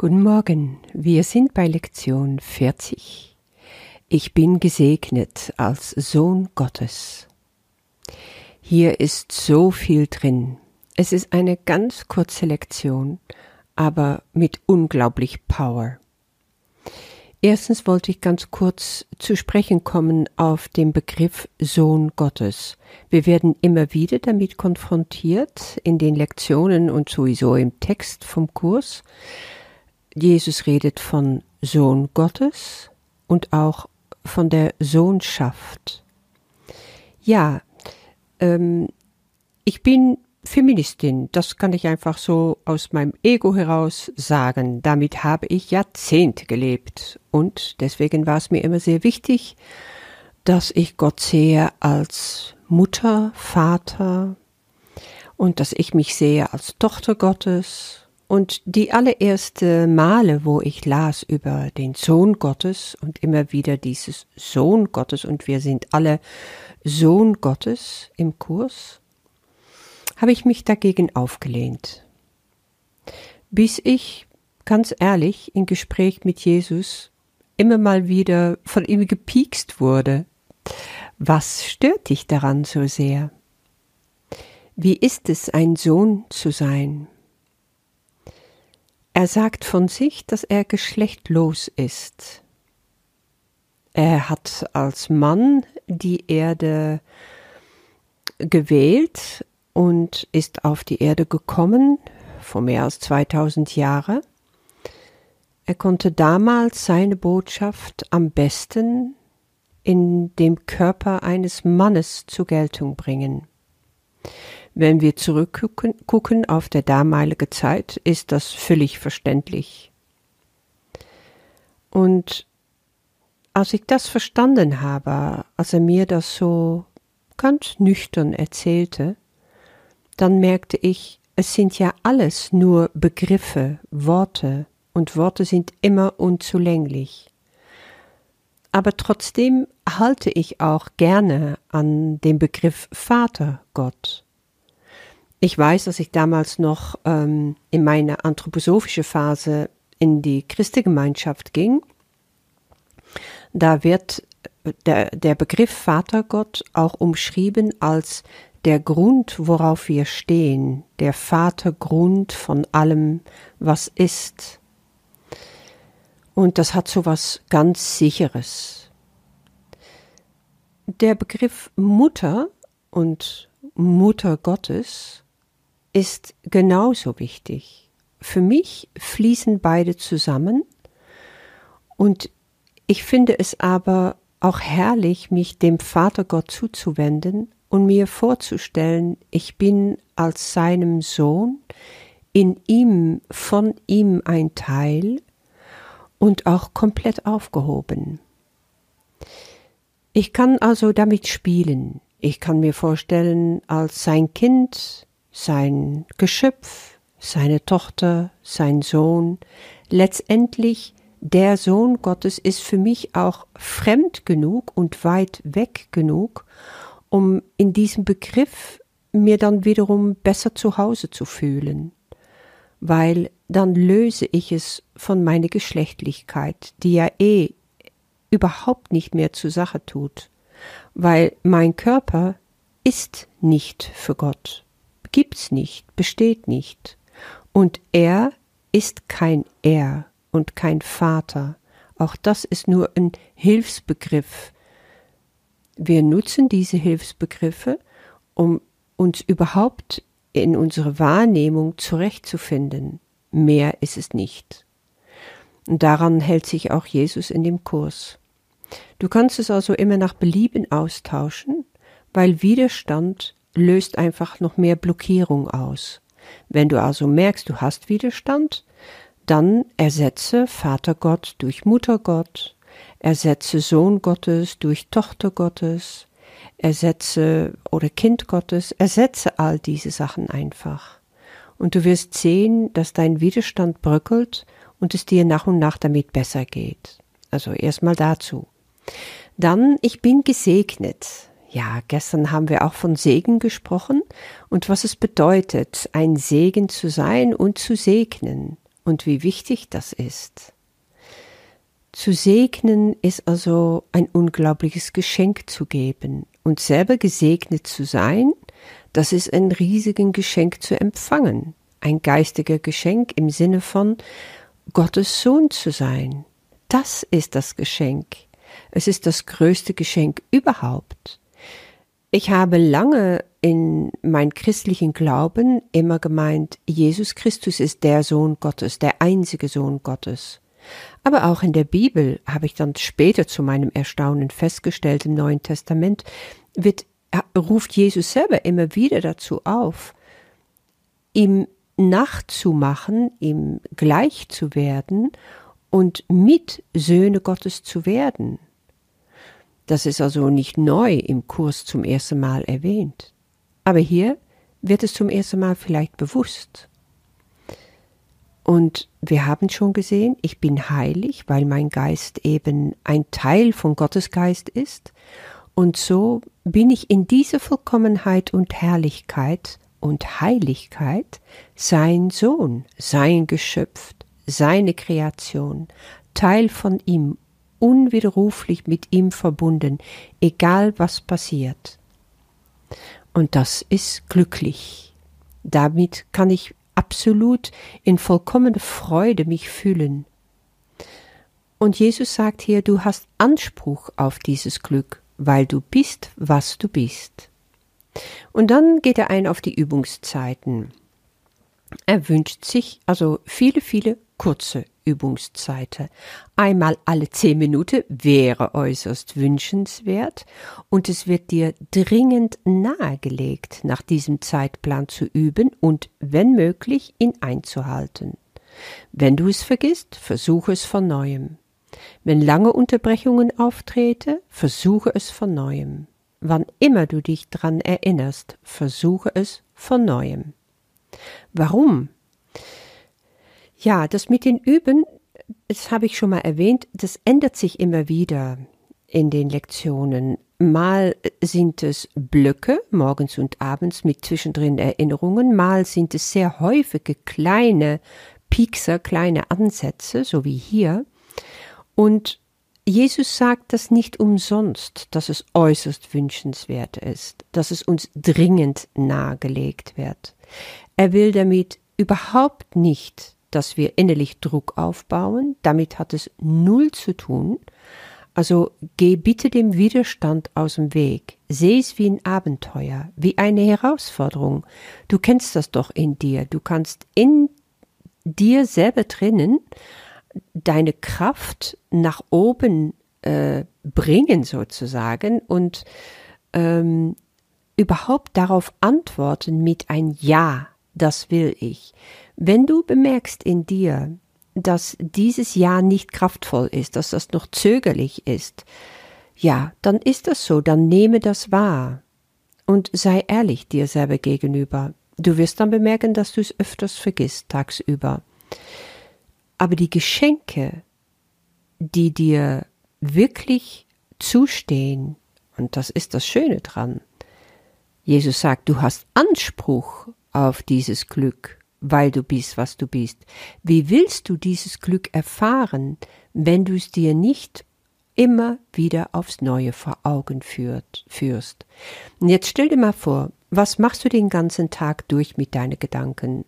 Guten Morgen, wir sind bei Lektion 40. Ich bin gesegnet als Sohn Gottes. Hier ist so viel drin. Es ist eine ganz kurze Lektion, aber mit unglaublich Power. Erstens wollte ich ganz kurz zu sprechen kommen auf den Begriff Sohn Gottes. Wir werden immer wieder damit konfrontiert in den Lektionen und sowieso im Text vom Kurs. Jesus redet von Sohn Gottes und auch von der Sohnschaft. Ja, ähm, ich bin Feministin, das kann ich einfach so aus meinem Ego heraus sagen. Damit habe ich Jahrzehnte gelebt und deswegen war es mir immer sehr wichtig, dass ich Gott sehe als Mutter, Vater und dass ich mich sehe als Tochter Gottes und die allererste Male, wo ich las über den Sohn Gottes und immer wieder dieses Sohn Gottes und wir sind alle Sohn Gottes im Kurs, habe ich mich dagegen aufgelehnt. Bis ich, ganz ehrlich, im Gespräch mit Jesus immer mal wieder von ihm gepiekst wurde. Was stört dich daran so sehr? Wie ist es, ein Sohn zu sein? Er sagt von sich, dass er geschlechtlos ist. Er hat als Mann die Erde gewählt und ist auf die Erde gekommen vor mehr als 2000 Jahren. Er konnte damals seine Botschaft am besten in dem Körper eines Mannes zur Geltung bringen. Wenn wir zurückgucken auf der damalige Zeit, ist das völlig verständlich. Und als ich das verstanden habe, als er mir das so ganz nüchtern erzählte, dann merkte ich, es sind ja alles nur Begriffe, Worte, und Worte sind immer unzulänglich. Aber trotzdem halte ich auch gerne an dem Begriff Vater Gott. Ich weiß, dass ich damals noch ähm, in meine anthroposophische Phase in die Christengemeinschaft ging. Da wird der, der Begriff Vatergott auch umschrieben als der Grund, worauf wir stehen, der Vatergrund von allem, was ist. Und das hat so was ganz Sicheres. Der Begriff Mutter und Mutter Gottes ist genauso wichtig. Für mich fließen beide zusammen und ich finde es aber auch herrlich, mich dem Vater Gott zuzuwenden und mir vorzustellen, ich bin als seinem Sohn in ihm, von ihm ein Teil und auch komplett aufgehoben. Ich kann also damit spielen. Ich kann mir vorstellen, als sein Kind, sein Geschöpf, seine Tochter, sein Sohn, letztendlich der Sohn Gottes ist für mich auch fremd genug und weit weg genug, um in diesem Begriff mir dann wiederum besser zu Hause zu fühlen, weil dann löse ich es von meiner Geschlechtlichkeit, die ja eh überhaupt nicht mehr zur Sache tut, weil mein Körper ist nicht für Gott gibt's nicht, besteht nicht. Und er ist kein Er und kein Vater. Auch das ist nur ein Hilfsbegriff. Wir nutzen diese Hilfsbegriffe, um uns überhaupt in unsere Wahrnehmung zurechtzufinden. Mehr ist es nicht. Und daran hält sich auch Jesus in dem Kurs. Du kannst es also immer nach Belieben austauschen, weil Widerstand löst einfach noch mehr Blockierung aus. Wenn du also merkst, du hast Widerstand, dann ersetze Vater Gott durch Mutter Gott, ersetze Sohn Gottes durch Tochter Gottes, ersetze oder Kind Gottes, ersetze all diese Sachen einfach. Und du wirst sehen, dass dein Widerstand bröckelt und es dir nach und nach damit besser geht. Also erstmal dazu. Dann, ich bin gesegnet. Ja, gestern haben wir auch von Segen gesprochen und was es bedeutet, ein Segen zu sein und zu segnen. und wie wichtig das ist. Zu segnen ist also ein unglaubliches Geschenk zu geben und selber gesegnet zu sein, das ist ein riesiges Geschenk zu empfangen, ein geistiger Geschenk im Sinne von Gottes Sohn zu sein. Das ist das Geschenk. Es ist das größte Geschenk überhaupt. Ich habe lange in mein christlichen Glauben immer gemeint, Jesus Christus ist der Sohn Gottes, der einzige Sohn Gottes. Aber auch in der Bibel habe ich dann später zu meinem Erstaunen festgestellt, im Neuen Testament wird, ruft Jesus selber immer wieder dazu auf, ihm nachzumachen, ihm gleich zu werden und mit Söhne Gottes zu werden. Das ist also nicht neu im Kurs zum ersten Mal erwähnt. Aber hier wird es zum ersten Mal vielleicht bewusst. Und wir haben schon gesehen, ich bin heilig, weil mein Geist eben ein Teil von Gottes Geist ist. Und so bin ich in dieser Vollkommenheit und Herrlichkeit und Heiligkeit sein Sohn, sein Geschöpf, seine Kreation, Teil von ihm, unwiderruflich mit ihm verbunden, egal was passiert. Und das ist glücklich. Damit kann ich absolut in vollkommene Freude mich fühlen. Und Jesus sagt hier, du hast Anspruch auf dieses Glück, weil du bist, was du bist. Und dann geht er ein auf die Übungszeiten. Er wünscht sich also viele, viele kurze Übungszeiten. Einmal alle zehn Minuten wäre äußerst wünschenswert und es wird dir dringend nahegelegt, nach diesem Zeitplan zu üben und, wenn möglich, ihn einzuhalten. Wenn du es vergisst, versuche es von neuem. Wenn lange Unterbrechungen auftreten, versuche es von neuem. Wann immer du dich dran erinnerst, versuche es von neuem. Warum? Ja, das mit den Üben, das habe ich schon mal erwähnt, das ändert sich immer wieder in den Lektionen. Mal sind es Blöcke, morgens und abends mit zwischendrin Erinnerungen, mal sind es sehr häufige kleine Piekser, kleine Ansätze, so wie hier. Und Jesus sagt das nicht umsonst, dass es äußerst wünschenswert ist, dass es uns dringend nahegelegt wird. Er will damit überhaupt nicht dass wir innerlich Druck aufbauen. Damit hat es null zu tun. Also geh bitte dem Widerstand aus dem Weg. Seh es wie ein Abenteuer, wie eine Herausforderung. Du kennst das doch in dir. Du kannst in dir selber drinnen deine Kraft nach oben äh, bringen sozusagen und ähm, überhaupt darauf antworten mit ein Ja, das will ich. Wenn du bemerkst in dir, dass dieses Ja nicht kraftvoll ist, dass das noch zögerlich ist, ja, dann ist das so, dann nehme das wahr und sei ehrlich dir selber gegenüber. Du wirst dann bemerken, dass du es öfters vergisst tagsüber. Aber die Geschenke, die dir wirklich zustehen, und das ist das Schöne dran, Jesus sagt, du hast Anspruch auf dieses Glück weil du bist, was du bist. Wie willst du dieses Glück erfahren, wenn du es dir nicht immer wieder aufs Neue vor Augen führt, führst? Und jetzt stell dir mal vor, was machst du den ganzen Tag durch mit deinen Gedanken?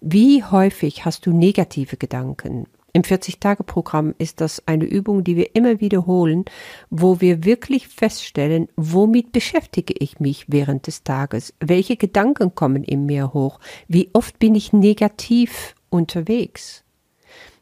Wie häufig hast du negative Gedanken? Im 40-Tage-Programm ist das eine Übung, die wir immer wiederholen, wo wir wirklich feststellen, womit beschäftige ich mich während des Tages? Welche Gedanken kommen in mir hoch? Wie oft bin ich negativ unterwegs?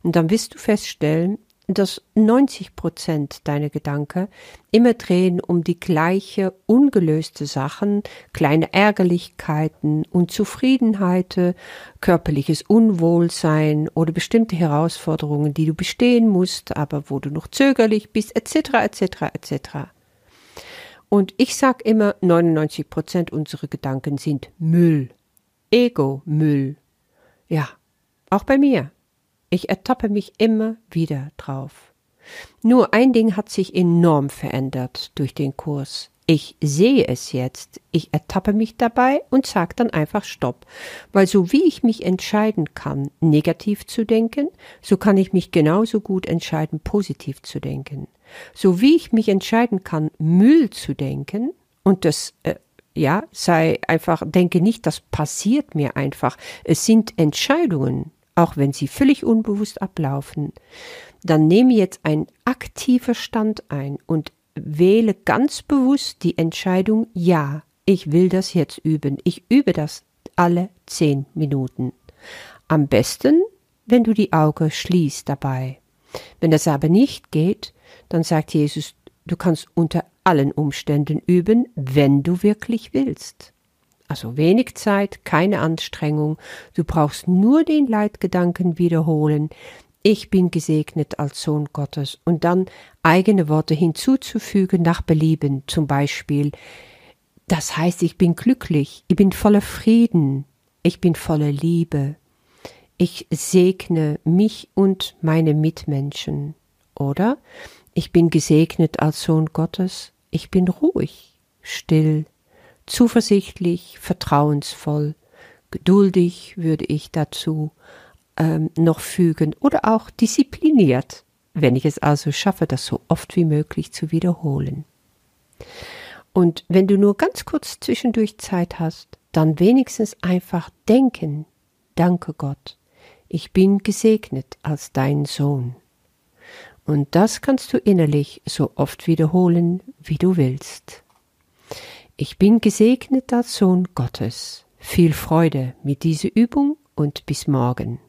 Und dann wirst du feststellen, dass 90 Prozent deiner Gedanken immer drehen um die gleiche ungelöste Sachen, kleine Ärgerlichkeiten, Unzufriedenheiten, körperliches Unwohlsein oder bestimmte Herausforderungen, die du bestehen musst, aber wo du noch zögerlich bist, etc., etc., etc. Und ich sag immer, 99 Prozent unserer Gedanken sind Müll. Ego-Müll. Ja, auch bei mir. Ich ertappe mich immer wieder drauf. Nur ein Ding hat sich enorm verändert durch den Kurs. Ich sehe es jetzt, ich ertappe mich dabei und sage dann einfach Stopp. Weil so wie ich mich entscheiden kann, negativ zu denken, so kann ich mich genauso gut entscheiden, positiv zu denken. So wie ich mich entscheiden kann, Müll zu denken, und das äh, ja, sei einfach, denke nicht, das passiert mir einfach. Es sind Entscheidungen, auch wenn sie völlig unbewusst ablaufen. Dann nehme jetzt ein aktiver Stand ein und wähle ganz bewusst die Entscheidung, ja, ich will das jetzt üben. Ich übe das alle zehn Minuten. Am besten, wenn du die Augen schließt dabei. Wenn das aber nicht geht, dann sagt Jesus, du kannst unter allen Umständen üben, wenn du wirklich willst. Also wenig Zeit, keine Anstrengung, du brauchst nur den Leitgedanken wiederholen, ich bin gesegnet als Sohn Gottes. Und dann eigene Worte hinzuzufügen nach Belieben, zum Beispiel, das heißt, ich bin glücklich, ich bin voller Frieden, ich bin voller Liebe, ich segne mich und meine Mitmenschen, oder? Ich bin gesegnet als Sohn Gottes, ich bin ruhig, still, zuversichtlich, vertrauensvoll, geduldig würde ich dazu ähm, noch fügen oder auch diszipliniert, wenn ich es also schaffe, das so oft wie möglich zu wiederholen. Und wenn du nur ganz kurz zwischendurch Zeit hast, dann wenigstens einfach denken, danke Gott, ich bin gesegnet als dein Sohn. Und das kannst du innerlich so oft wiederholen, wie du willst. Ich bin gesegnet als Sohn Gottes. Viel Freude mit dieser Übung und bis morgen.